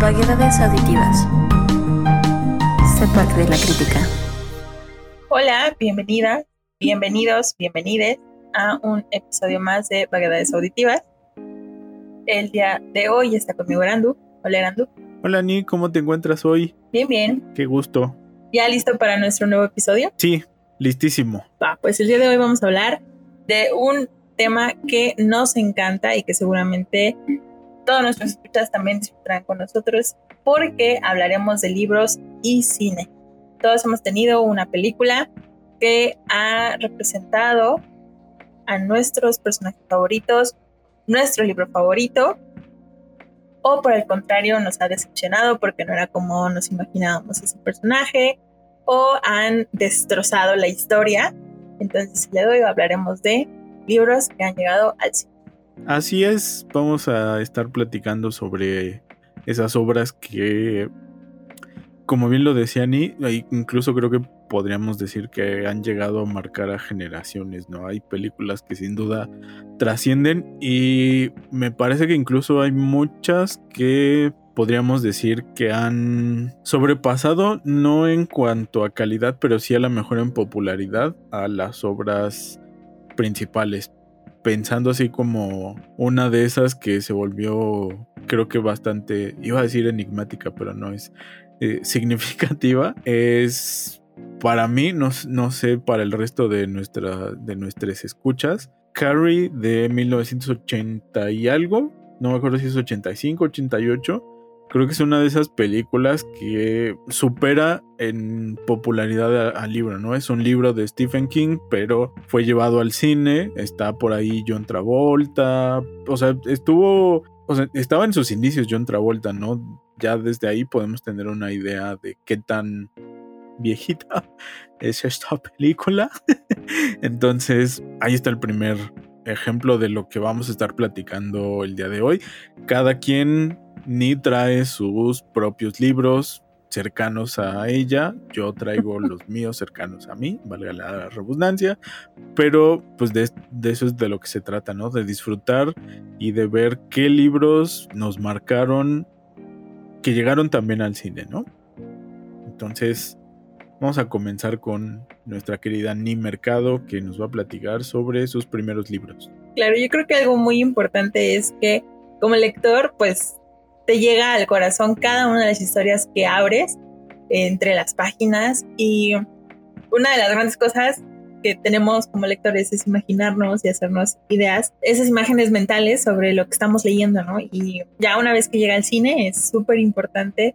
Vaguedades auditivas. Sé parte de la crítica. Hola, bienvenida, bienvenidos, bienvenides a un episodio más de Vaguedades Auditivas. El día de hoy está conmigo Arandu. Hola Arandu. Hola Ni, ¿cómo te encuentras hoy? Bien, bien. Qué gusto. ¿Ya listo para nuestro nuevo episodio? Sí, listísimo. Va, pues el día de hoy vamos a hablar de un tema que nos encanta y que seguramente todos nuestros escuchas también disfrutarán con nosotros porque hablaremos de libros y cine. Todos hemos tenido una película que ha representado a nuestros personajes favoritos, nuestro libro favorito, o por el contrario nos ha decepcionado porque no era como nos imaginábamos ese personaje, o han destrozado la historia. Entonces, le doy hablaremos de libros que han llegado al cine. Así es, vamos a estar platicando sobre esas obras que, como bien lo decía Ni, incluso creo que podríamos decir que han llegado a marcar a generaciones, ¿no? Hay películas que sin duda trascienden y me parece que incluso hay muchas que podríamos decir que han sobrepasado, no en cuanto a calidad, pero sí a la mejor en popularidad a las obras principales pensando así como una de esas que se volvió, creo que bastante, iba a decir enigmática, pero no es eh, significativa, es para mí, no, no, sé, para el resto de, nuestra, de nuestras escuchas, Carrie de 1980 y algo, no me acuerdo si es 85, 88 Creo que es una de esas películas que supera en popularidad al libro, ¿no? Es un libro de Stephen King, pero fue llevado al cine, está por ahí John Travolta, o sea, estuvo, o sea, estaba en sus inicios John Travolta, ¿no? Ya desde ahí podemos tener una idea de qué tan viejita es esta película. Entonces, ahí está el primer ejemplo de lo que vamos a estar platicando el día de hoy. Cada quien ni trae sus propios libros cercanos a ella, yo traigo los míos cercanos a mí, valga la redundancia, pero pues de, eso es de lo que se trata, ¿no? De disfrutar y de ver qué libros nos marcaron, que llegaron también al cine, ¿no? Entonces, vamos a comenzar con nuestra querida Ni Mercado, que nos va a platicar sobre sus primeros libros. Claro, yo creo que algo muy importante es que como lector, pues te llega al corazón cada una de las historias que abres entre las páginas y una de las grandes cosas que tenemos como lectores es imaginarnos y hacernos ideas, esas imágenes mentales sobre lo que estamos leyendo, ¿no? Y ya una vez que llega al cine es súper importante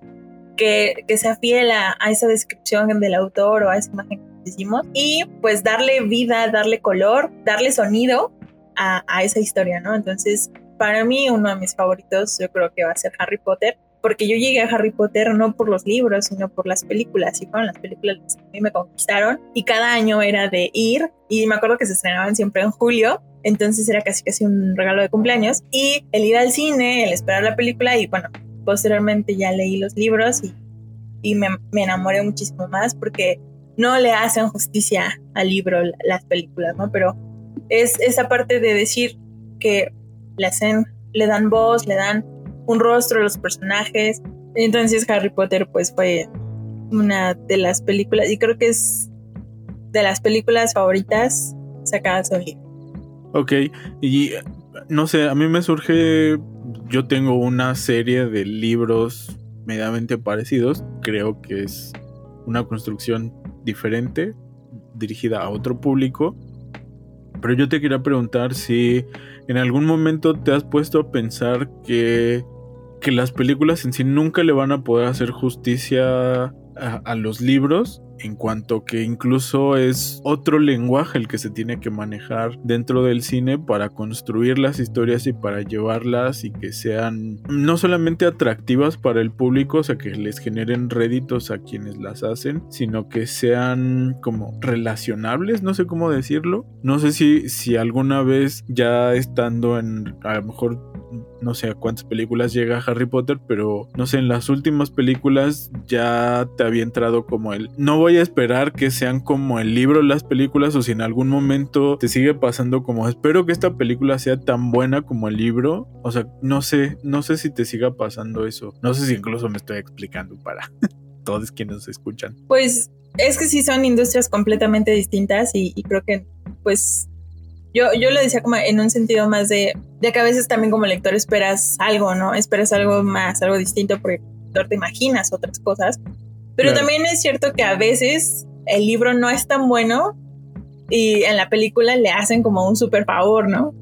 que, que, sea fiel a, esa descripción del autor o a esa imagen que decimos y pues darle vida, darle color, darle sonido a, a esa historia, ¿no? Entonces para mí uno de mis favoritos yo creo que va a ser Harry Potter, porque yo llegué a Harry Potter no por los libros, sino por las películas, y fueron las películas que a mí me conquistaron, y cada año era de ir, y me acuerdo que se estrenaban siempre en julio, entonces era casi casi un regalo de cumpleaños, y el ir al cine, el esperar la película, y bueno, posteriormente ya leí los libros y, y me, me enamoré muchísimo más porque no le hacen justicia al libro las películas, ¿no? Pero es esa parte de decir que le hacen, le dan voz, le dan un rostro a los personajes. Entonces Harry Potter pues fue una de las películas y creo que es de las películas favoritas sacadas hoy. Ok, y no sé, a mí me surge, yo tengo una serie de libros medianamente parecidos, creo que es una construcción diferente, dirigida a otro público, pero yo te quería preguntar si ¿En algún momento te has puesto a pensar que, que las películas en sí nunca le van a poder hacer justicia a, los libros? En cuanto que incluso es otro lenguaje el que se tiene que manejar dentro del cine para construir las historias y para llevarlas y que sean no solamente atractivas para el público, o sea, que les generen réditos a quienes las hacen, sino que sean como relacionables, no sé cómo decirlo. No sé si, si alguna vez ya estando en a lo mejor no sé a cuántas películas llega Harry Potter, pero no sé, en las últimas películas ya te había entrado como el no voy voy a esperar que sean como el libro las películas o si en algún momento te sigue pasando como espero que esta película sea tan buena como el libro. O sea, no sé, no sé si te siga pasando eso. No sé si incluso me estoy explicando para todos quienes escuchan. Pues es que sí son industrias completamente distintas y, y creo que pues yo, yo lo decía como en un sentido más de, de que a veces también como lector esperas algo, ¿no? Esperas algo más, algo distinto porque te imaginas otras cosas. Pero también es cierto que a veces el libro no es tan bueno y en la película le hacen como un super favor, ¿no?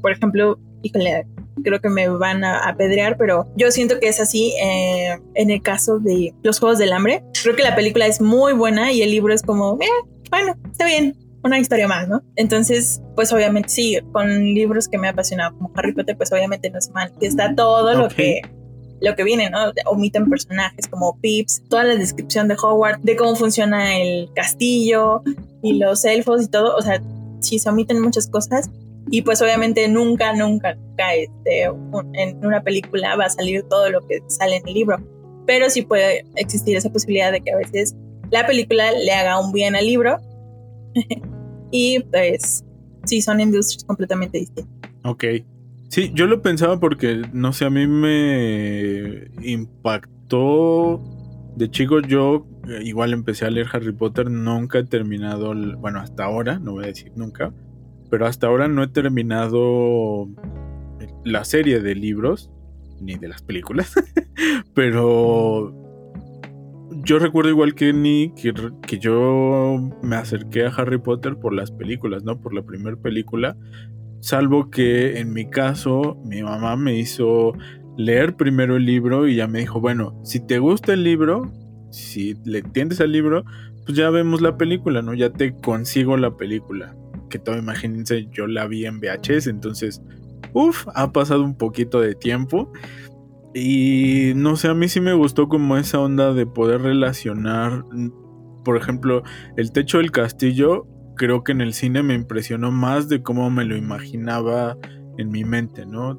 Por ejemplo, híjole, creo que me van a apedrear, pero yo siento que es así eh, en el caso de Los Juegos del Hambre. Creo que la película es muy buena y el libro es como, eh, bueno, está bien, una historia más, ¿no? Entonces, pues obviamente sí, con libros que me ha apasionado como Harry Potter, pues obviamente no es mal, está todo lo que lo que viene, ¿no? Omiten personajes como Pips, toda la descripción de Howard, de cómo funciona el castillo y los elfos y todo, o sea, sí se omiten muchas cosas y pues obviamente nunca, nunca, nunca este, en una película va a salir todo lo que sale en el libro, pero sí puede existir esa posibilidad de que a veces la película le haga un bien al libro y pues sí, son industrias completamente distintas. Ok. Sí, yo lo pensaba porque, no sé, a mí me impactó. De chico yo eh, igual empecé a leer Harry Potter, nunca he terminado, bueno, hasta ahora, no voy a decir nunca, pero hasta ahora no he terminado la serie de libros, ni de las películas, pero yo recuerdo igual que ni que, que, yo me acerqué a Harry Potter por las películas, ¿no? Por la primera película. Salvo que en mi caso, mi mamá me hizo leer primero el libro y ya me dijo, bueno, si te gusta el libro, si le entiendes al libro, pues ya vemos la película, ¿no? Ya te consigo la película. Que todo, imagínense, yo la vi en VHS, entonces, uff, ha pasado un poquito de tiempo. Y no sé, a mí sí me gustó como esa onda de poder relacionar, por ejemplo, el techo del castillo, creo que en el cine me impresionó más de cómo me lo imaginaba en mi mente, ¿no?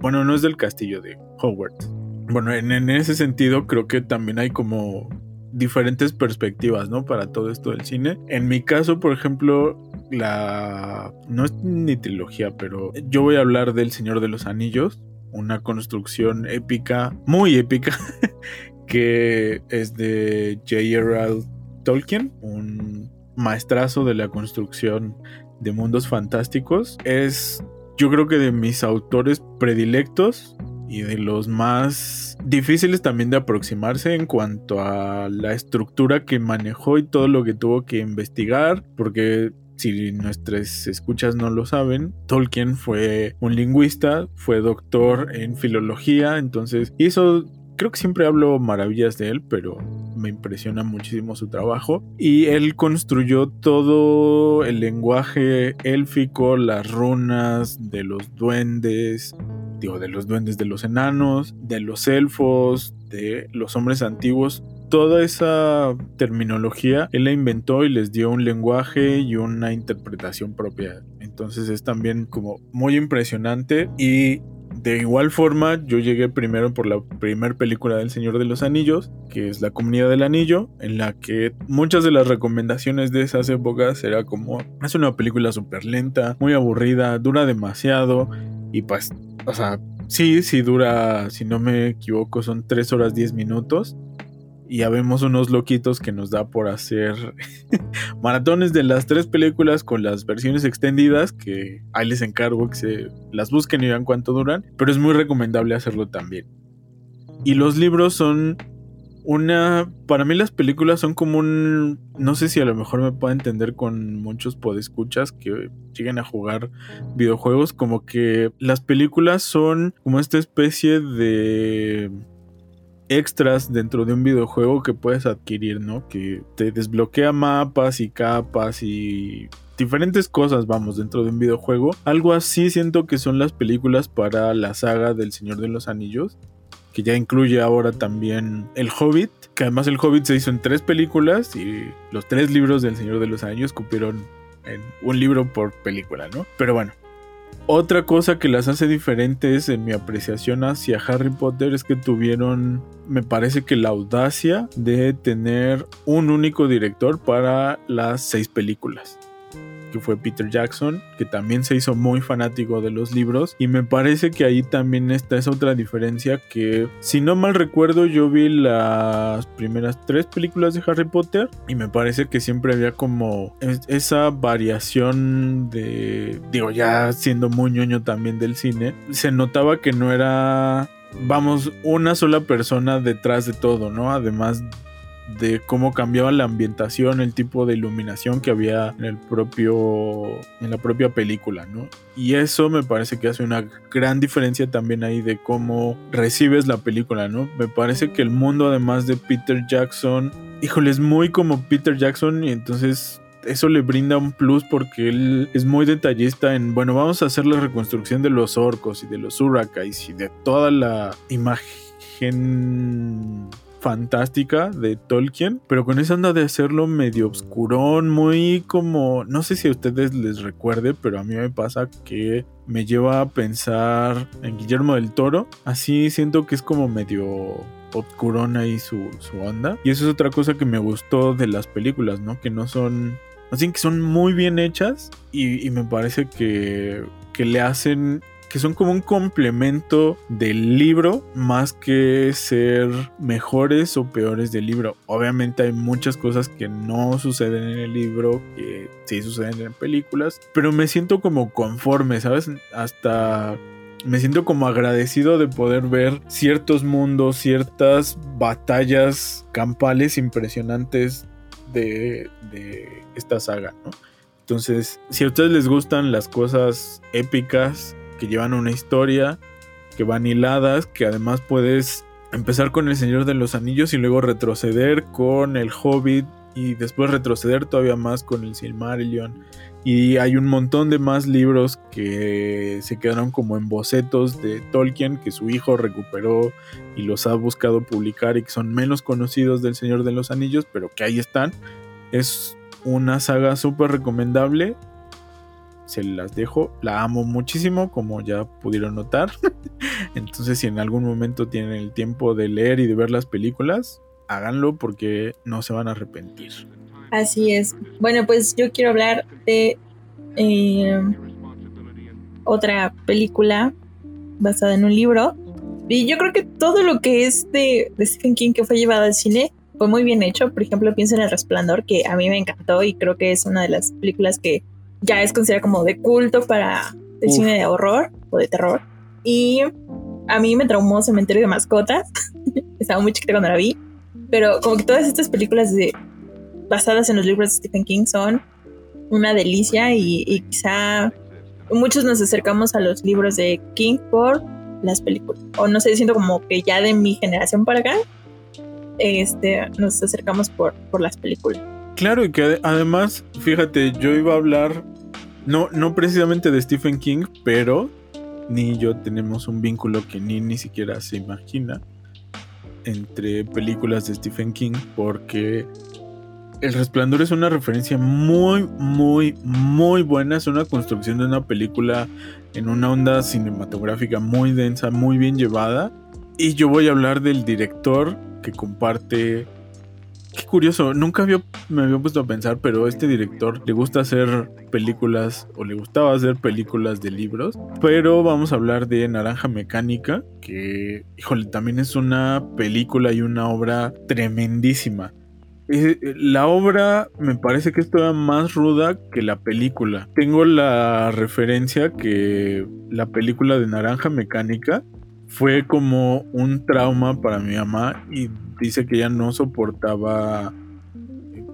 bueno, no es del castillo de Hogwarts. Bueno, en, en, ese sentido creo que también hay como diferentes perspectivas, ¿no? Para todo esto del cine. En mi caso, por ejemplo, la... no es ni trilogía, pero yo voy a hablar del Señor de los Anillos una construcción épica, muy épica, que es de J.R.R. Tolkien, un maestrazo de la construcción de mundos fantásticos. Es, yo creo que de mis autores predilectos y de los más difíciles también de aproximarse en cuanto a la estructura que manejó y todo lo que tuvo que investigar, porque si nuestras escuchas no lo saben, Tolkien fue un lingüista, fue doctor en filología, entonces hizo creo que siempre hablo maravillas de él, pero me impresiona muchísimo su trabajo. Y él construyó todo el lenguaje élfico, las runas de los duendes, digo, de los duendes de los enanos, de los elfos, de los hombres antiguos toda esa terminología él la inventó y les dio un lenguaje y una interpretación propia. Entonces es también como muy impresionante y de igual forma, yo llegué primero por la primera película del Señor de los Anillos, que es La Comunidad del Anillo, en la que muchas de las recomendaciones de esas épocas era como, es una película súper lenta, muy aburrida, dura demasiado, y pues, o sea, sí, sí dura, si no me equivoco, son 3 horas 10 minutos, y ya vemos unos loquitos que nos da por hacer maratones de las tres películas con las versiones extendidas que ahí les encargo que se las busquen y vean cuánto duran, pero es muy recomendable hacerlo también. Y los libros son una para mí las películas son como un no sé si a lo mejor me puedo entender con muchos podescuchas que lleguen a jugar videojuegos como que las películas son como esta especie de extras dentro de un videojuego que puedes adquirir, ¿no? Que te desbloquea mapas y capas y diferentes cosas, vamos, dentro de un videojuego. Algo así siento que son las películas para la saga del Señor de los Anillos, que ya incluye ahora también El Hobbit, que además El Hobbit se hizo en tres películas y los tres libros del Señor de los Anillos cupieron en un libro por película, ¿no? Pero bueno, Otra cosa que las hace diferentes en mi apreciación hacia Harry Potter es que tuvieron, me parece que la audacia de tener un único director para las seis películas que fue Peter Jackson, que también se hizo muy fanático de los libros. Y me parece que ahí también está esa otra diferencia que, si no mal recuerdo, yo vi las primeras tres películas de Harry Potter y me parece que siempre había como esa variación de, digo, ya siendo muy ñoño también del cine, se notaba que no era vamos, una sola persona detrás de todo, ¿no? Además de cómo cambiaba la ambientación, el tipo de iluminación que había en el propio en la propia película, ¿no? Y eso me parece que hace una gran diferencia también ahí de cómo recibes la película, ¿no? Me parece que el mundo además de Peter Jackson, híjole, es muy como Peter Jackson y entonces eso le brinda un plus porque él es muy detallista en, bueno, vamos a hacer la reconstrucción de los orcos y de los Urakais y de toda la imagen fantástica de Tolkien, pero con esa onda de hacerlo medio obscurón, muy como, no sé si a ustedes les recuerde, pero a mí me pasa que me lleva a pensar en Guillermo del Toro, así siento que es como medio obscurón ahí su, su onda. Y eso es otra cosa que me gustó de las películas, ¿no? Que no son... Así que son muy bien hechas y, y me parece que, que le hacen que son como un complemento del libro más que ser mejores o peores del libro. Obviamente hay muchas cosas que no suceden en el libro, que sí suceden en películas, pero me siento como conforme, ¿sabes? Hasta me siento como agradecido de poder ver ciertos mundos, ciertas batallas campales impresionantes de, de esta saga, ¿no? Entonces, si a ustedes les gustan las cosas épicas, que llevan una historia, que van hiladas, que además puedes empezar con El Señor de los Anillos y luego retroceder con El Hobbit y después retroceder todavía más con el Silmarillion. Y hay un montón de más libros que se quedaron como en bocetos de Tolkien que su hijo recuperó y los ha buscado publicar y que son menos conocidos del Señor de los Anillos, pero que ahí están. Es una saga súper recomendable se las dejo. La amo muchísimo, como ya pudieron notar. Entonces, si en algún momento tienen el tiempo de leer y de ver las películas, háganlo porque no se van a arrepentir. Así es. Bueno, pues yo quiero hablar de eh, otra película basada en un libro. Y yo creo que todo lo que es de, de Stephen King que fue llevado al cine fue muy bien hecho. Por ejemplo, pienso en El Resplandor, que a mí me encantó y creo que es una de las películas que ya es considerada como de culto para el cine de horror o de terror. Y a mí me traumó Cementerio de Mascotas. Estaba muy chiquita cuando la vi. Pero como que todas estas películas de, basadas en los libros de Stephen King son una delicia y, y quizá muchos nos acercamos a los libros de King por las películas. O no sé, siento como que ya de mi generación para acá, este, nos acercamos por, por las películas. Claro, y que además, fíjate, yo iba a hablar, no, no precisamente de Stephen King, pero ni yo tenemos un vínculo que ni ni siquiera se imagina entre películas de Stephen King, porque El Resplandor es una referencia muy, muy, muy buena. Es una construcción de una película en una onda cinematográfica muy densa, muy bien llevada. Y yo voy a hablar del director que comparte Qué curioso, nunca me había puesto a pensar, pero este director le gusta hacer películas o le gustaba hacer películas de libros. Pero vamos a hablar de Naranja Mecánica, que, híjole, también es una película y una obra tremendísima. La obra me parece que es todavía más ruda que la película. Tengo la referencia que la película de Naranja Mecánica fue como un trauma para mi mamá y dice que ella no soportaba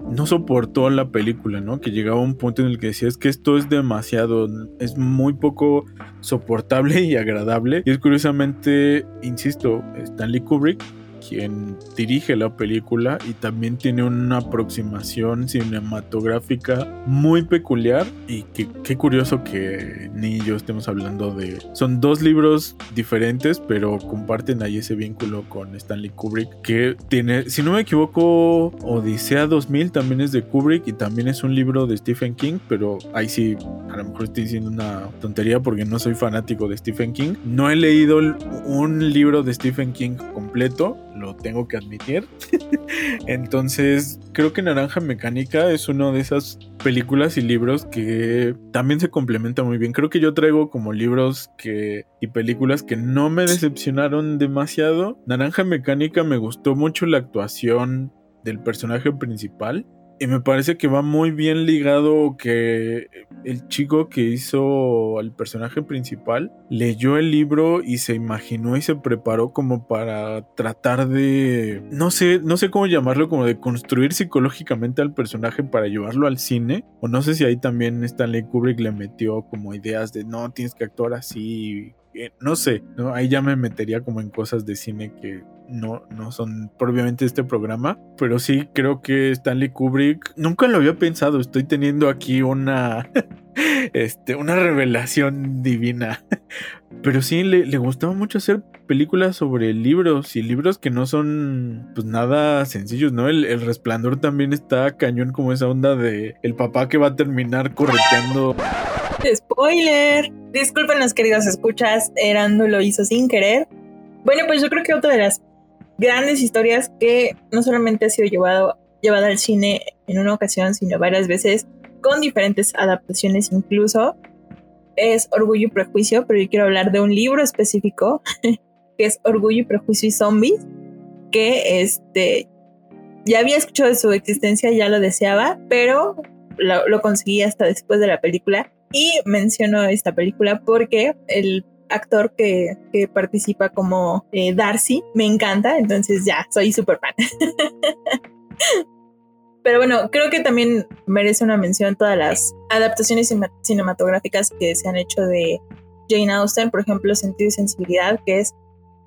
no soportó la película, ¿no? Que llegaba un punto en el que decía, es que esto es demasiado, es muy poco soportable y agradable. Y es curiosamente, insisto, Stanley Kubrick quien dirige la película y también tiene una aproximación cinematográfica muy peculiar y que qué curioso que ni yo estemos hablando de... Son dos libros diferentes, pero comparten ahí ese vínculo con Stanley Kubrick, que tiene, si no me equivoco, Odisea 2000 también es de Kubrick y también es un libro de Stephen King, pero ahí sí, a lo mejor estoy diciendo una tontería porque no soy fanático de Stephen King. No he leído un libro de Stephen King completo, lo tengo que admitir. Entonces, creo que Naranja Mecánica es una de esas películas y libros que también se complementa muy bien. Creo que yo traigo como libros que y películas que no me decepcionaron demasiado. Naranja Mecánica me gustó mucho la actuación del personaje principal. Y me parece que va muy bien ligado que el chico que hizo al personaje principal leyó el libro y se imaginó y se preparó como para tratar de no sé, no sé cómo llamarlo, como de construir psicológicamente al personaje para llevarlo al cine. O no sé si ahí también Stanley Kubrick le metió como ideas de no tienes que actuar así eh, no sé, ¿no? ahí ya me metería como en cosas de cine que no, no son propiamente este programa, pero sí creo que Stanley Kubrick, nunca lo había pensado, estoy teniendo aquí una, este, una revelación divina, pero sí le, le, gustaba mucho hacer películas sobre libros y libros que no son pues nada sencillos, ¿no? El, el resplandor también está cañón como esa onda de el papá que va a terminar correteando Spoiler. Discúlpenos, queridos escuchas, Erando lo hizo sin querer. Bueno, pues yo creo que otra de las grandes historias que no solamente ha sido llevado, llevada al cine en una ocasión, sino varias veces, con diferentes adaptaciones incluso, es Orgullo y Prejuicio, pero yo quiero hablar de un libro específico, que es Orgullo y Prejuicio y Zombies, que este, ya había escuchado de su existencia, ya lo deseaba, pero lo, lo conseguí hasta después de la película. Y menciono esta película porque el actor que, participa como eh, Darcy me encanta, entonces ya, soy súper fan. Pero bueno, creo que también merece una mención todas las adaptaciones cinematográficas que se han hecho de Jane Austen, por ejemplo, Sentido y Sensibilidad, que es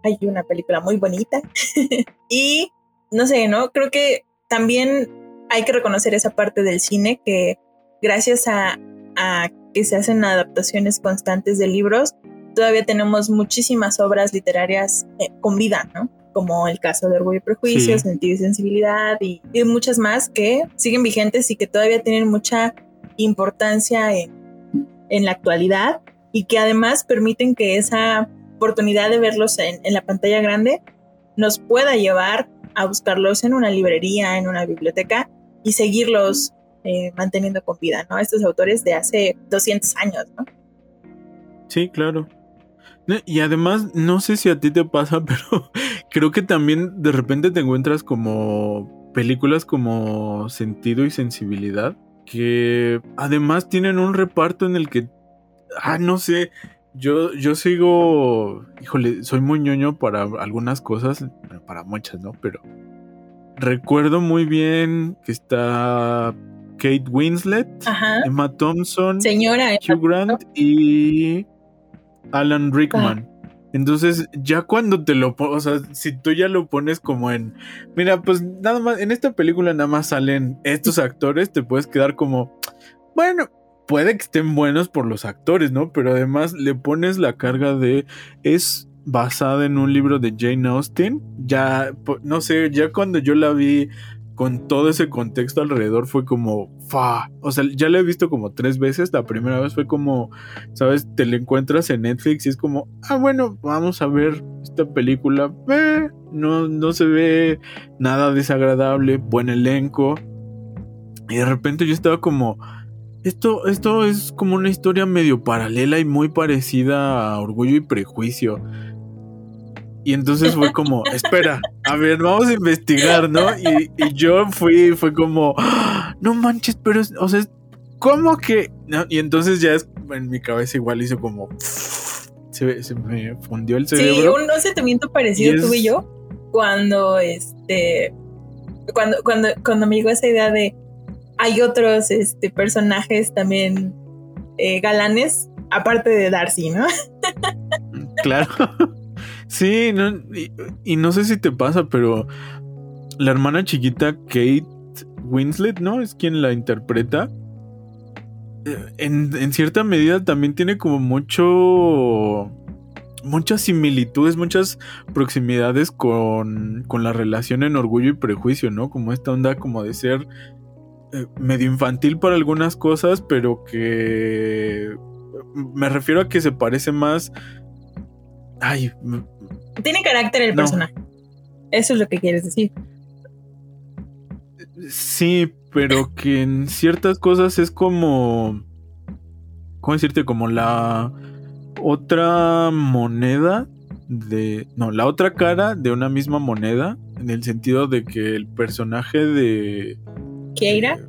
hay una película muy bonita. y no sé, ¿no? Creo que también hay que reconocer esa parte del cine que gracias a, a que se hacen adaptaciones constantes de libros, todavía tenemos muchísimas obras literarias eh, con vida, ¿no? Como el caso de Orgullo y Prejuicio, Sentido y Sensibilidad y, muchas más que siguen vigentes y que todavía tienen mucha importancia en, en, la actualidad y que además permiten que esa oportunidad de verlos en, en la pantalla grande nos pueda llevar a buscarlos en una librería, en una biblioteca y seguirlos eh, manteniendo con vida, ¿no? Estos autores de hace 200 años, ¿no? Sí, claro. Y además, no sé si a ti te pasa, pero creo que también de repente te encuentras como películas como Sentido y Sensibilidad, que además tienen un reparto en el que, ah, no sé, yo, yo sigo, híjole, soy muy ñoño para algunas cosas, para muchas, ¿no? Pero recuerdo muy bien que está Kate Winslet, Emma Thompson, Señora Hugh Grant y Alan Rickman. Entonces, ya cuando te lo o sea, si tú ya lo pones como en, mira, pues nada más, en esta película nada más salen estos actores, te puedes quedar como, bueno, puede que estén buenos por los actores, ¿no? Pero además le pones la carga de, es basada en un libro de Jane Austen, ya, no sé, ya cuando yo la vi con todo ese contexto alrededor fue como, fa, o sea, ya lo he visto como tres veces, la primera vez fue como, sabes, te lo encuentras en Netflix y es como, ah, bueno, vamos a ver esta película, eh, no, no se ve nada desagradable, buen elenco, y de repente yo estaba como, esto, esto es como una historia medio paralela y muy parecida a Orgullo y Prejuicio. Y entonces fue como, espera, a ver, vamos a investigar, ¿no? Y, yo fui, fue como, ¡Ah! no manches, pero, o sea, ¿cómo que? Y entonces ya es, en mi cabeza igual hizo como, se, me fundió el cerebro. Sí, un sentimiento parecido tuve yo cuando, este, cuando, cuando, cuando me llegó esa idea de, hay otros, este, personajes también eh, galanes, aparte de Darcy, ¿no? Claro. Sí, y, no sé si te pasa, pero la hermana chiquita Kate Winslet, ¿no? Es quien la interpreta. Eh, en, en cierta medida también tiene como mucho muchas similitudes, muchas proximidades con, con, la relación en orgullo y prejuicio, ¿no? Como esta onda como de ser eh, medio infantil para algunas cosas, pero que me refiero a que se parece más... Ay. Tiene carácter el personaje. Eso es lo que quieres decir. Sí, pero que en ciertas cosas es como... ¿Cómo decirte? Como la otra moneda de. No, la otra cara de una misma moneda. En el sentido de que el personaje de. Keira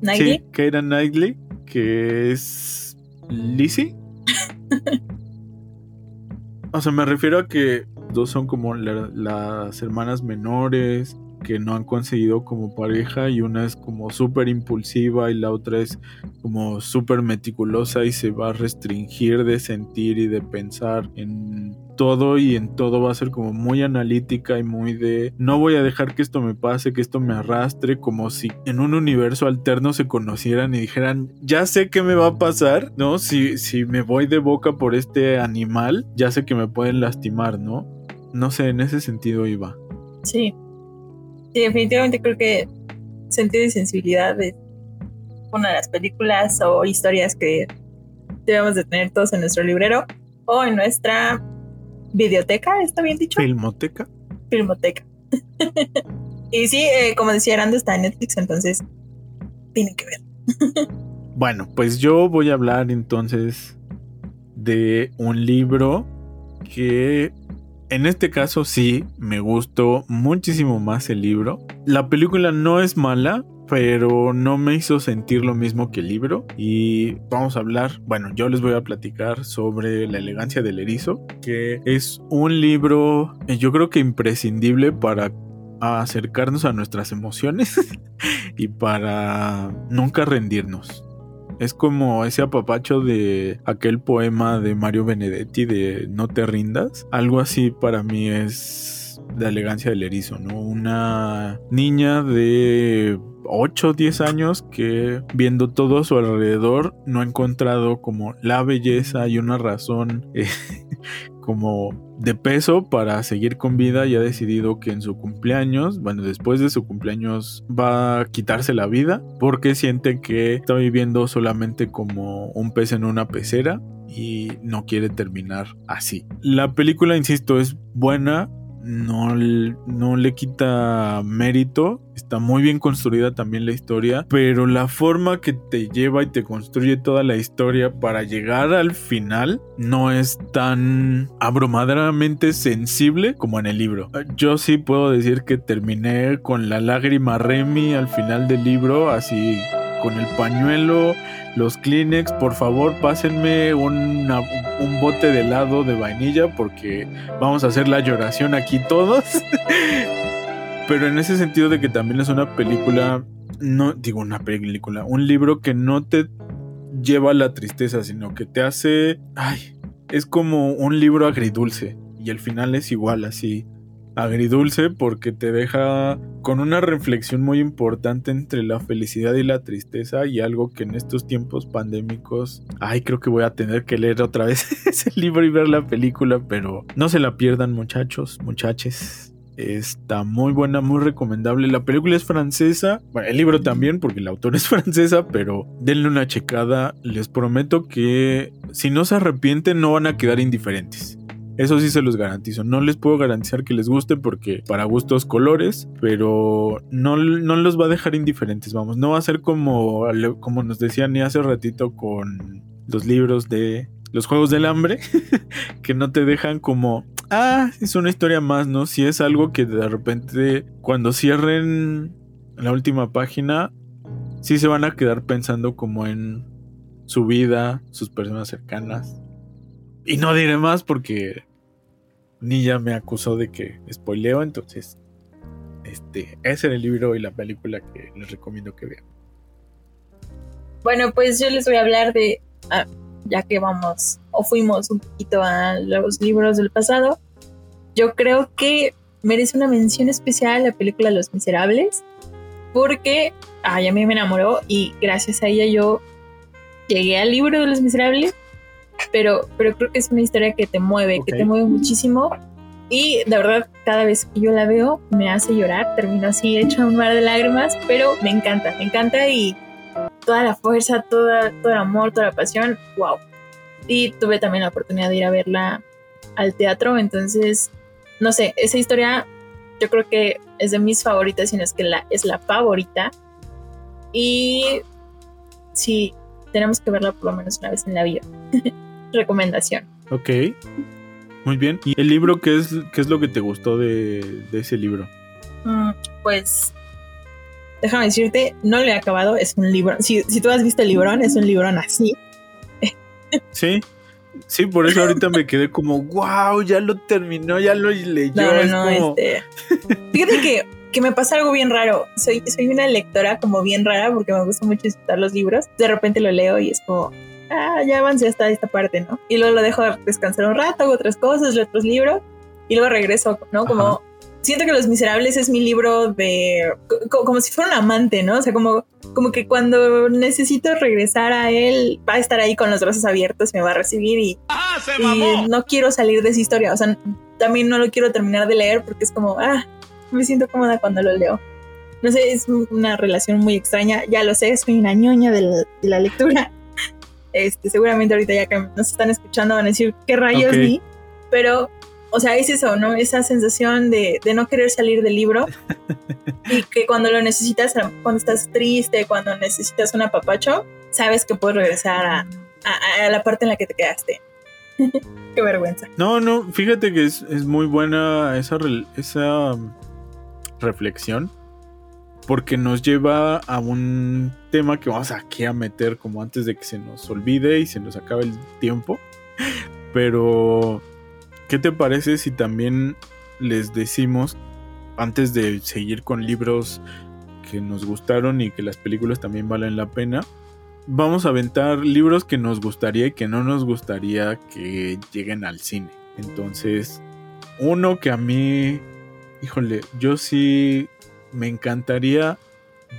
Knightley. Sí, Keira Knightley, que es. Lizzie. o sea, me refiero a que dos son como las hermanas menores que no han conseguido como pareja y una es como súper impulsiva y la otra es como súper meticulosa y se va a restringir de sentir y de pensar en todo y en todo va a ser como muy analítica y muy de no voy a dejar que esto me pase, que esto me arrastre, como si en un universo alterno se conocieran y dijeran, ya sé qué me va a pasar, ¿no? Si, si me voy de boca por este animal, ya sé que me pueden lastimar, ¿no? No sé, en ese sentido iba. Sí, Sí, definitivamente creo que Sentido y Sensibilidad es una de las películas o historias que debemos de tener todos en nuestro librero o en nuestra videoteca, ¿está bien dicho? Filmoteca. Filmoteca. y sí, eh, como decía Arando, está en Netflix, entonces tienen que ver. bueno, pues yo voy a hablar entonces de un libro que en este caso sí, me gustó muchísimo más el libro. La película no es mala, pero no me hizo sentir lo mismo que el libro. Y vamos a hablar, bueno, yo les voy a platicar sobre La elegancia del erizo, que es un libro, eh, yo creo que imprescindible para acercarnos a nuestras emociones y para nunca rendirnos. Es como ese apapacho de aquel poema de Mario Benedetti de No te rindas. Algo así para mí es la elegancia del erizo, ¿no? Una niña de 8 o 10 años que viendo todo a su alrededor no ha encontrado como la belleza y una razón eh, como de peso para seguir con vida y ha decidido que en su cumpleaños, bueno, después de su cumpleaños va a quitarse la vida porque siente que está viviendo solamente como un pez en una pecera y no quiere terminar así. La película, insisto, es buena, no, no le quita mérito. Está muy bien construida también la historia, pero la forma que te lleva y te construye toda la historia para llegar al final no es tan abrumadoramente sensible como en el libro. Yo sí puedo decir que terminé con la lágrima Remy al final del libro, así con el pañuelo, los Kleenex, por favor pásenme un bote de helado de vainilla porque vamos a hacer la lloración aquí todos. Pero en ese sentido de que también es una película, no digo una película, un libro que no te lleva a la tristeza, sino que te hace, ay, es como un libro agridulce y el final es igual así agridulce porque te deja con una reflexión muy importante entre la felicidad y la tristeza y algo que en estos tiempos pandémicos, ay, creo que voy a tener que leer otra vez ese libro y ver la película, pero no se la pierdan muchachos, muchaches. Está muy buena, muy recomendable. La película es francesa. Bueno, el libro también, porque el autor es francesa, pero denle una checada. Les prometo que si no se arrepienten, no van a quedar indiferentes. Eso sí se los garantizo. No les puedo garantizar que les guste porque para gustos colores, pero no, no los va a dejar indiferentes. Vamos, no va a ser como, como nos decía ni hace ratito con los libros de los Juegos del Hambre, que no te dejan como, ah, es una historia más, ¿no? Si es algo que de repente cuando cierren la última página, sí se van a quedar pensando como en su vida, sus personas cercanas. Y no diré más porque Nilla me acusó de que spoileo, entonces este, ese era el libro y la película que les recomiendo que vean. Bueno, pues yo les voy a hablar de, ah, ya que vamos o fuimos un poquito a los libros del pasado, yo creo que merece una mención especial la película Los Miserables, porque ay, a me enamoró y gracias a ella yo llegué al libro de Los Miserables, pero, pero creo que es una historia que te mueve, que te mueve muchísimo. Y de verdad, cada vez que yo la veo, me hace llorar, termino así hecho un mar de lágrimas, pero me encanta, me encanta y toda la fuerza, toda, todo el amor, toda la pasión, wow. Y tuve también la oportunidad de ir a verla al teatro, entonces no sé, esa historia yo creo que es de mis favoritas, sino es que la, es la favorita. Y sí, tenemos que verla por lo menos una vez en la vida. Recomendación. Ok. Muy bien. ¿Y el libro qué es, qué es lo que te gustó de, ese libro? Mm, pues déjame decirte, no lo he acabado, es un libro. Si, si tú has visto el librón, es un librón así. Sí. Sí, por eso ahorita me quedé como, wow, ya lo terminó, ya lo leyó. No, no, este. Fíjate que, que, me pasa algo bien raro. Soy, soy una lectora como bien rara porque me gusta mucho disfrutar los libros. De repente lo leo y es como, ah, ya avancé hasta esta parte, ¿no? Y luego lo dejo descansar un rato, hago otras cosas, leo otros libros y luego regreso, ¿no? Como siento que Los Miserables es mi libro de como si fuera un amante, ¿no? O sea, como, como que cuando necesito regresar a él, va a estar ahí con los brazos abiertos, me va a recibir y, ¡Ah, y no quiero salir de esa historia. O sea, también no lo quiero terminar de leer porque es como, ah, me siento cómoda cuando lo leo. No sé, es una relación muy extraña. Ya lo sé, soy una ñoña de la, lectura. Este, seguramente ahorita ya que nos están escuchando van a decir qué rayos ni, pero o sea, es eso, ¿no? Esa sensación de, no querer salir del libro y que cuando lo necesitas, cuando estás triste, cuando necesitas un apapacho, sabes que puedes regresar a, la parte en la que te quedaste. Qué vergüenza. No, no, fíjate que es, muy buena esa, esa reflexión porque nos lleva a un tema que vamos aquí a meter como antes de que se nos olvide y se nos acabe el tiempo. Pero ¿Qué te parece si también les decimos, antes de seguir con libros que nos gustaron y que las películas también valen la pena, vamos a aventar libros que nos gustaría y que no nos gustaría que lleguen al cine? Entonces, uno que a mí, híjole, yo sí me encantaría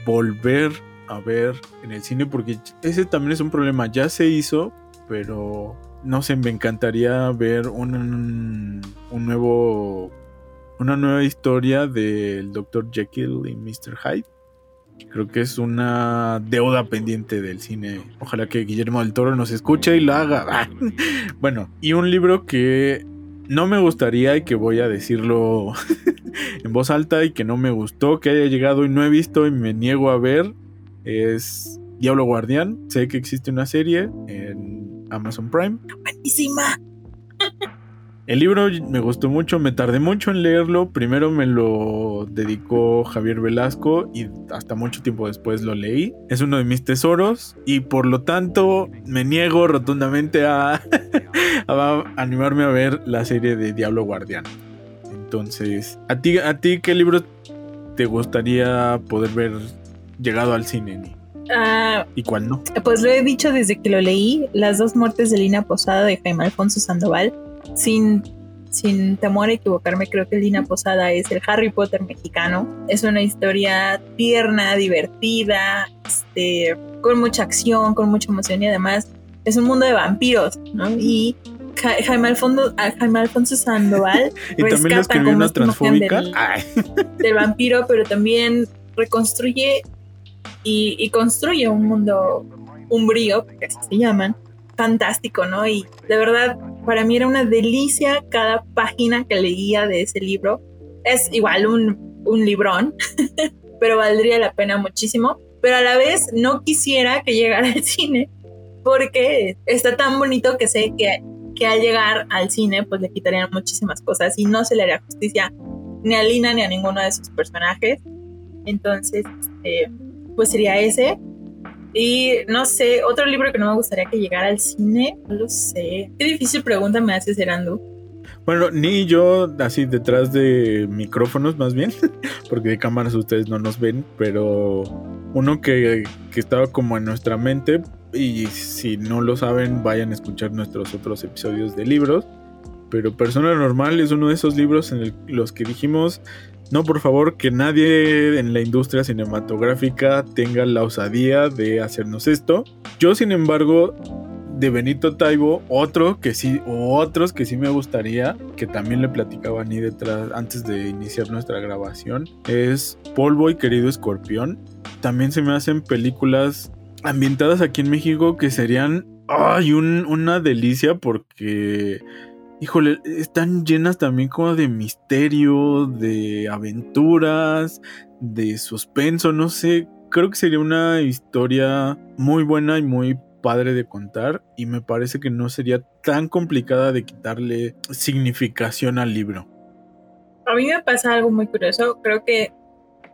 volver a ver en el cine porque ese también es un problema. Ya se hizo, pero no sé, me encantaría ver un, un nuevo, una nueva historia del Dr. Jekyll y Mr. Hyde. Creo que es una deuda pendiente del cine. Ojalá que Guillermo del Toro nos escuche y lo haga. bueno, y un libro que no me gustaría y que voy a decirlo en voz alta y que no me gustó que haya llegado y no he visto y me niego a ver es Diablo Guardián. Sé que existe una serie en Amazon Prime. Buenísima. El libro me gustó mucho, me tardé mucho en leerlo. Primero me lo dedicó Javier Velasco y hasta mucho tiempo después lo leí. Es uno de mis tesoros y por lo tanto me niego rotundamente a, a animarme a ver la serie de Diablo Guardián. Entonces, ¿a ti, ¿a ti qué libro te gustaría poder ver llegado al cine? Ah, ¿Y cuál no? Pues lo he dicho desde que lo leí, Las dos muertes de Lina Posada de Jaime Alfonso Sandoval. Sin, sin temor a equivocarme, creo que Lina Posada es el Harry Potter mexicano. Es una historia tierna, divertida, este, con mucha acción, con mucha emoción y además es un mundo de vampiros, ¿no? Y Jaime Alfonso, Jaime Alfonso Sandoval y también lo una transfóbica del vampiro, pero también reconstruye y, construye un mundo umbrío, porque así se llaman, fantástico, ¿no? Y de verdad, para mí era una delicia cada página que leía de ese libro. Es igual un, un librón, pero valdría la pena muchísimo. Pero a la vez no quisiera que llegara al cine, porque está tan bonito que sé que, que al llegar al cine, pues le quitarían muchísimas cosas y no se le haría justicia ni a Lina ni a ninguno de sus personajes. Entonces, este, pues sería ese. Y no sé, otro libro que no me gustaría que llegara al cine, no lo sé. Qué difícil pregunta me hace Serando. Bueno, ni yo así detrás de micrófonos más bien, porque de cámaras ustedes no nos ven, pero uno que, que estaba como en nuestra mente, y si no lo saben, vayan a escuchar nuestros otros episodios de libros, Pero Persona Normal es uno de esos libros en los que dijimos, no, por favor, que nadie en la industria cinematográfica tenga la osadía de hacernos esto. Yo, sin embargo, de Benito Taibo, otro que sí, otros que sí me gustaría, que también le platicaba ni detrás antes de iniciar nuestra grabación, es Polvo y Querido Escorpión. También se me hacen películas ambientadas aquí en México que serían ay, una delicia porque híjole, están llenas también como de misterio, de aventuras, de suspenso, no sé, creo que sería una historia muy buena y muy padre de contar y me parece que no sería tan complicada de quitarle significación al libro. A mí me pasa algo muy curioso, creo que,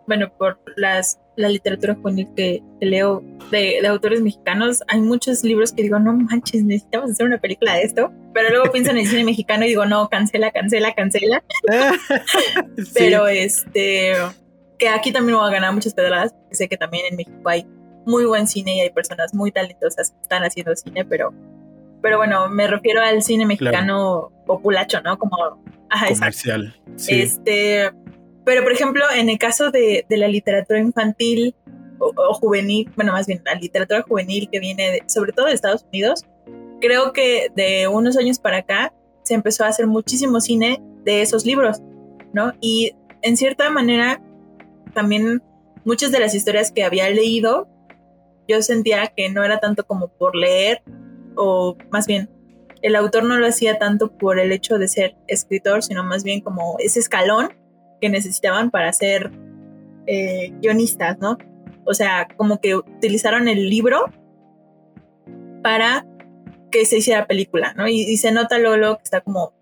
bueno, por las, la literatura juvenil que, leo de, de, autores mexicanos, hay muchos libros que digo, no manches, necesitamos hacer una película de esto, pero luego pienso en el cine mexicano y digo, no, cancela, cancela, cancela. Pero este, que aquí también voy a ganar muchas pedradas, sé que también en México hay muy buen cine y hay personas muy talentosas que están haciendo cine, pero, pero bueno, me refiero al cine mexicano populacho, ¿no? Como comercial. Este, pero por ejemplo, en el caso de, la literatura infantil o, juvenil, bueno, más bien la literatura juvenil que viene sobre todo de Estados Unidos, creo que de unos años para acá se empezó a hacer muchísimo cine de esos libros, ¿no? Y en cierta manera también muchas de las historias que había leído yo sentía que no era tanto como por leer, o más bien, el autor no lo hacía tanto por el hecho de ser escritor, sino más bien como ese escalón que necesitaban para ser eh, guionistas, ¿no? O sea, como que utilizaron el libro para que se hiciera película, ¿no? Y, se nota luego, que está como,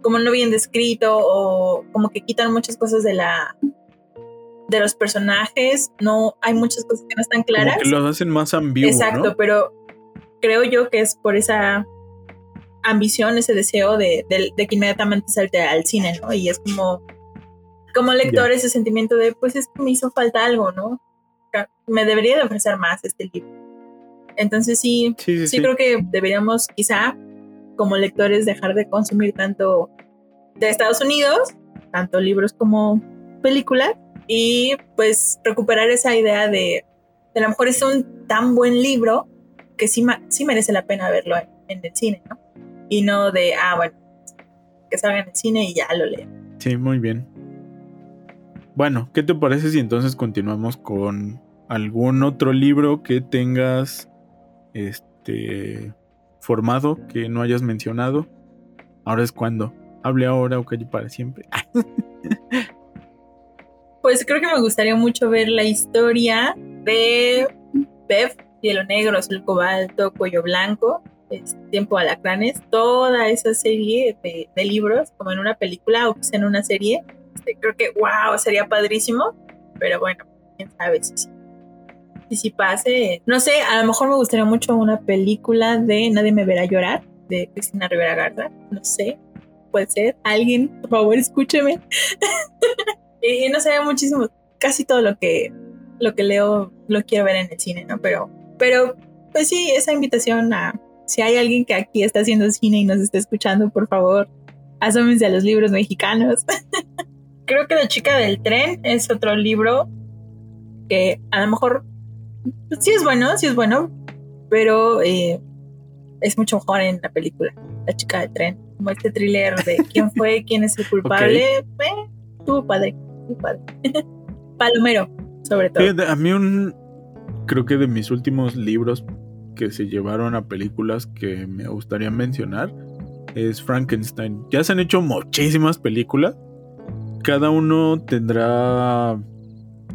como no bien descrito o como que quitan muchas cosas de la, de los personajes, no hay muchas cosas que no están claras. que los hacen más ambiguos. Exacto, pero creo yo que es por esa ambición, ese deseo de, que inmediatamente salte al cine, ¿no? Y es como, como lector, ese sentimiento de, pues es que me hizo falta algo, ¿no? Me debería de ofrecer más este libro. Entonces sí, sí, sí creo que deberíamos quizá como lectores dejar de consumir tanto de Estados Unidos, tanto libros como películas, y pues recuperar esa idea de, a lo mejor es un tan buen libro que sí, sí merece la pena verlo en, el cine, ¿no? Y no de, ah, bueno, que salga en el cine y ya lo leo. Sí, muy bien. Bueno, ¿qué te parece si entonces continuamos con algún otro libro que tengas este formado que no hayas mencionado? Ahora es cuando. Hable ahora o calle para siempre. pues creo que me gustaría mucho ver la historia de Bev, Cielo Negro, Azul Cobalto, Cuello Blanco, Tiempo Alacranes, toda esa serie de, libros, como en una película o quizá en una serie. Este, creo que, wow, sería padrísimo, pero bueno, quién sabe si, si, si pase. No sé, a lo mejor me gustaría mucho una película de Nadie me verá llorar, de Cristina Rivera Garza, no sé, puede ser. Alguien, por favor, escúcheme. Y, no sé, muchísimo, casi todo lo que, lo que leo lo quiero ver en el cine, ¿no? Pero, pero, pues sí, esa invitación a, si hay alguien que aquí está haciendo cine y nos está escuchando, por favor, asómense a los libros mexicanos. Creo que La chica del tren es otro libro que a lo mejor sí es bueno, sí es bueno, pero eh, es mucho mejor en la película, La chica del tren, como este thriller de quién fue, quién es el culpable, eh, estuvo padre. Palomero, sobre todo. a mí un, creo que de mis últimos libros que se llevaron a películas que me gustaría mencionar es Frankenstein. Ya se han hecho muchísimas películas. Cada uno tendrá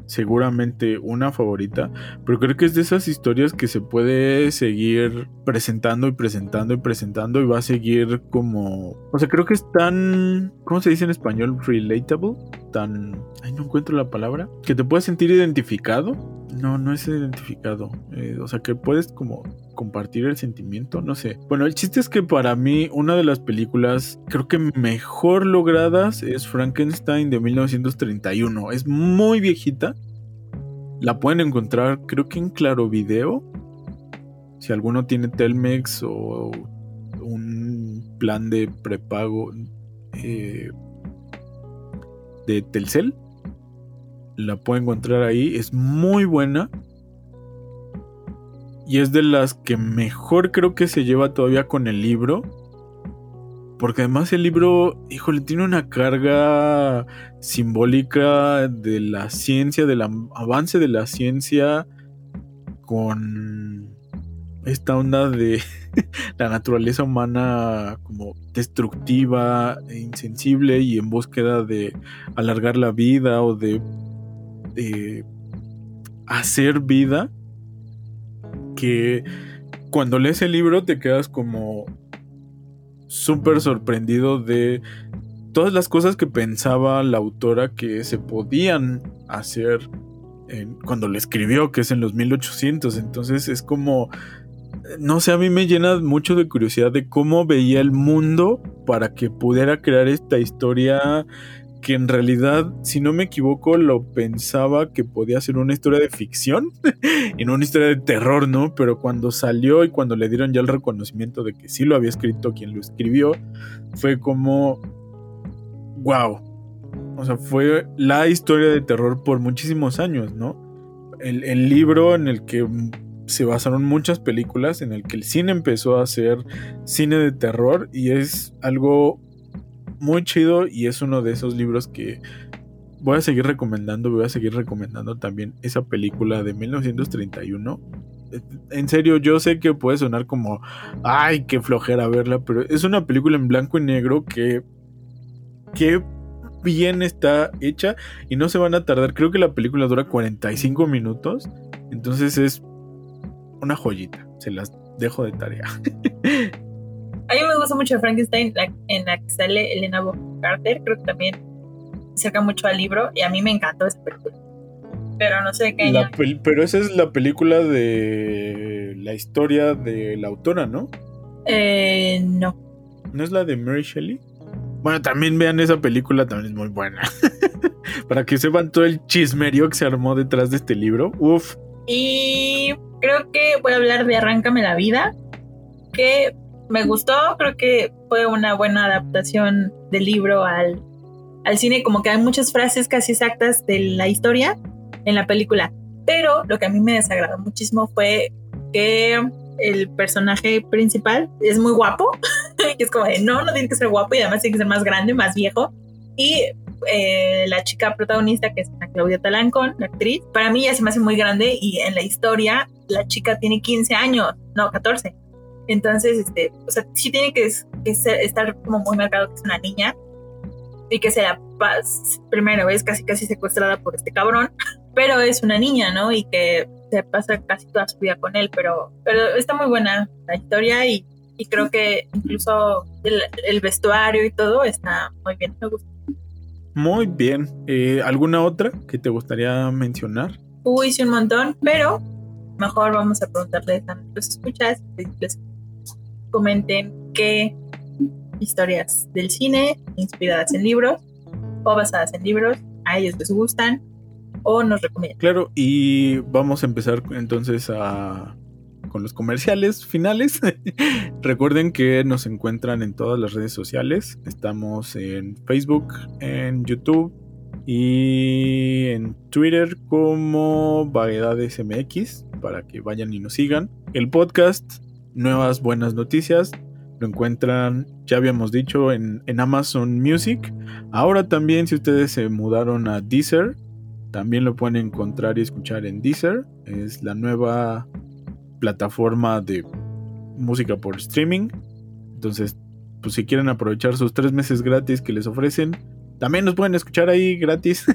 seguramente una favorita, pero creo que es de esas historias que se puede seguir presentando y presentando y presentando y va a seguir como, o sea, creo que es tan, ¿cómo se dice en español? Relatable, tan, ay, no encuentro la palabra, que te puedes sentir identificado. No, no es identificado. Eh, o sea, que puedes como compartir el sentimiento, no sé. Bueno, el chiste es que para mí una de las películas creo que mejor logradas es Frankenstein de 1931. Es muy viejita. La pueden encontrar creo que en Claro Video. Si alguno tiene Telmex o un plan de prepago eh, de Telcel. La puede encontrar ahí. Es muy buena. Y es de las que mejor creo que se lleva todavía con el libro. Porque además el libro, híjole, tiene una carga simbólica de la ciencia, del avance de la ciencia con esta onda de la naturaleza humana como destructiva, e insensible y en búsqueda de alargar la vida o de, de hacer vida, que cuando lees el libro te quedas como súper sorprendido de todas las cosas que pensaba la autora que se podían hacer cuando le escribió, que es en los 1800. Entonces es como, no sé, a mí me llena mucho de curiosidad de cómo veía el mundo para que pudiera crear esta historia que en realidad, si no me equivoco, lo pensaba que podía ser una historia de ficción y no una historia de terror, ¿no? Pero cuando salió y cuando le dieron ya el reconocimiento de que sí lo había escrito quien lo escribió, fue como, wow, o sea, fue la historia de terror por muchísimos años, ¿no? El, libro en el que se basaron muchas películas, en el que el cine empezó a hacer cine de terror y es algo muy chido y es uno de esos libros que voy a seguir recomendando, voy a seguir recomendando también esa película de 1931. En serio, yo sé que puede sonar como, ay, qué flojera verla, pero es una película en blanco y negro que, que bien está hecha y no se van a tardar. Creo que la película dura 45 minutos. Entonces es una joyita. Se las dejo de tarea. Gusta mucho Frankenstein, en la que sale Elena Bonham Carter. Creo que también acerca mucho al libro y a mí me encantó esa película. Pero no sé qué. pero esa es la película de la historia de la autora, ¿no? Eh, no. ¿No es la de Mary Shelley? Bueno, también vean esa película, también es muy buena. Para que sepan todo el chismerio que se armó detrás de este libro. Uf. Y creo que voy a hablar de Arráncame la vida, que me gustó, creo que fue una buena adaptación del libro al, al cine, como que hay muchas frases casi exactas de la historia en la película. Pero lo que a mí me desagradó muchísimo fue que el personaje principal es muy guapo, que es como no, no tiene que ser guapo y además tiene que ser más grande, más viejo. Y eh, la chica protagonista, que es Claudia Talancón, la actriz, para mí ya se me hace muy grande y en la historia la chica tiene 15 años, no, 14. Entonces, este, o sea, sí tiene que, estar como muy marcado que es una niña y que se la primero vez casi casi secuestrada por este cabrón, pero es una niña, ¿no? Y que se pasa casi toda su vida con él, pero, pero está muy buena la historia y, creo que incluso el, vestuario y todo está muy bien, me gusta. Muy bien. Eh, ¿Alguna otra que te gustaría mencionar? Uy, sí, un montón, pero mejor vamos a preguntarles a nuestros escuchas, les comenten qué historias del cine inspiradas en libros o basadas en libros a ellos les gustan o nos recomiendan. Claro, y vamos a empezar entonces a con los comerciales finales. Recuerden que nos encuentran en todas las redes sociales. Estamos en Facebook, en YouTube y en Twitter como Vaguedades MX para que vayan y nos sigan. El podcast, nuevas buenas noticias. Lo encuentran, ya habíamos dicho, en, en Amazon Music. Ahora también si ustedes se mudaron a Deezer, también lo pueden encontrar y escuchar en Deezer. Es la nueva plataforma de música por streaming. Entonces, pues si quieren aprovechar sus tres meses gratis que les ofrecen, también nos pueden escuchar ahí gratis.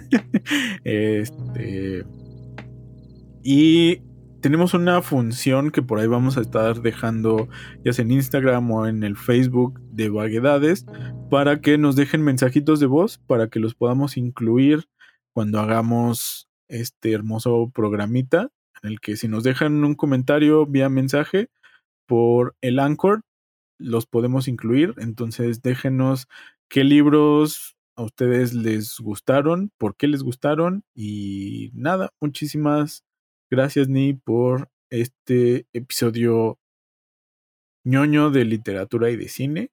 este. Y tenemos una función que por ahí vamos a estar dejando, ya sea en Instagram o en el Facebook de Vaguedades, para que nos dejen mensajitos de voz, para que los podamos incluir cuando hagamos este hermoso programita en el que si nos dejan un comentario vía mensaje por el Anchor, los podemos incluir. Entonces déjenos qué libros a ustedes les gustaron, por qué les gustaron y nada, muchísimas gracias Ni por este episodio ñoño de literatura y de cine.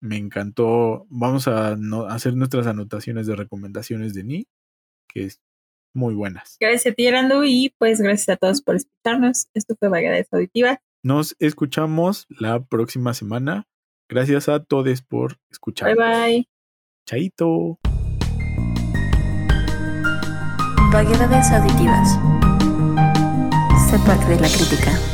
Me encantó. Vamos a hacer nuestras anotaciones de recomendaciones de Ni, que es muy buenas. Gracias a ti, Arandu, y pues gracias a todos por escucharnos. Esto fue Vagadez Auditiva. Nos escuchamos la próxima semana. Gracias a todos por escuchar. Bye bye. Chaito. Vaguedades auditivas. Sé parte de la crítica.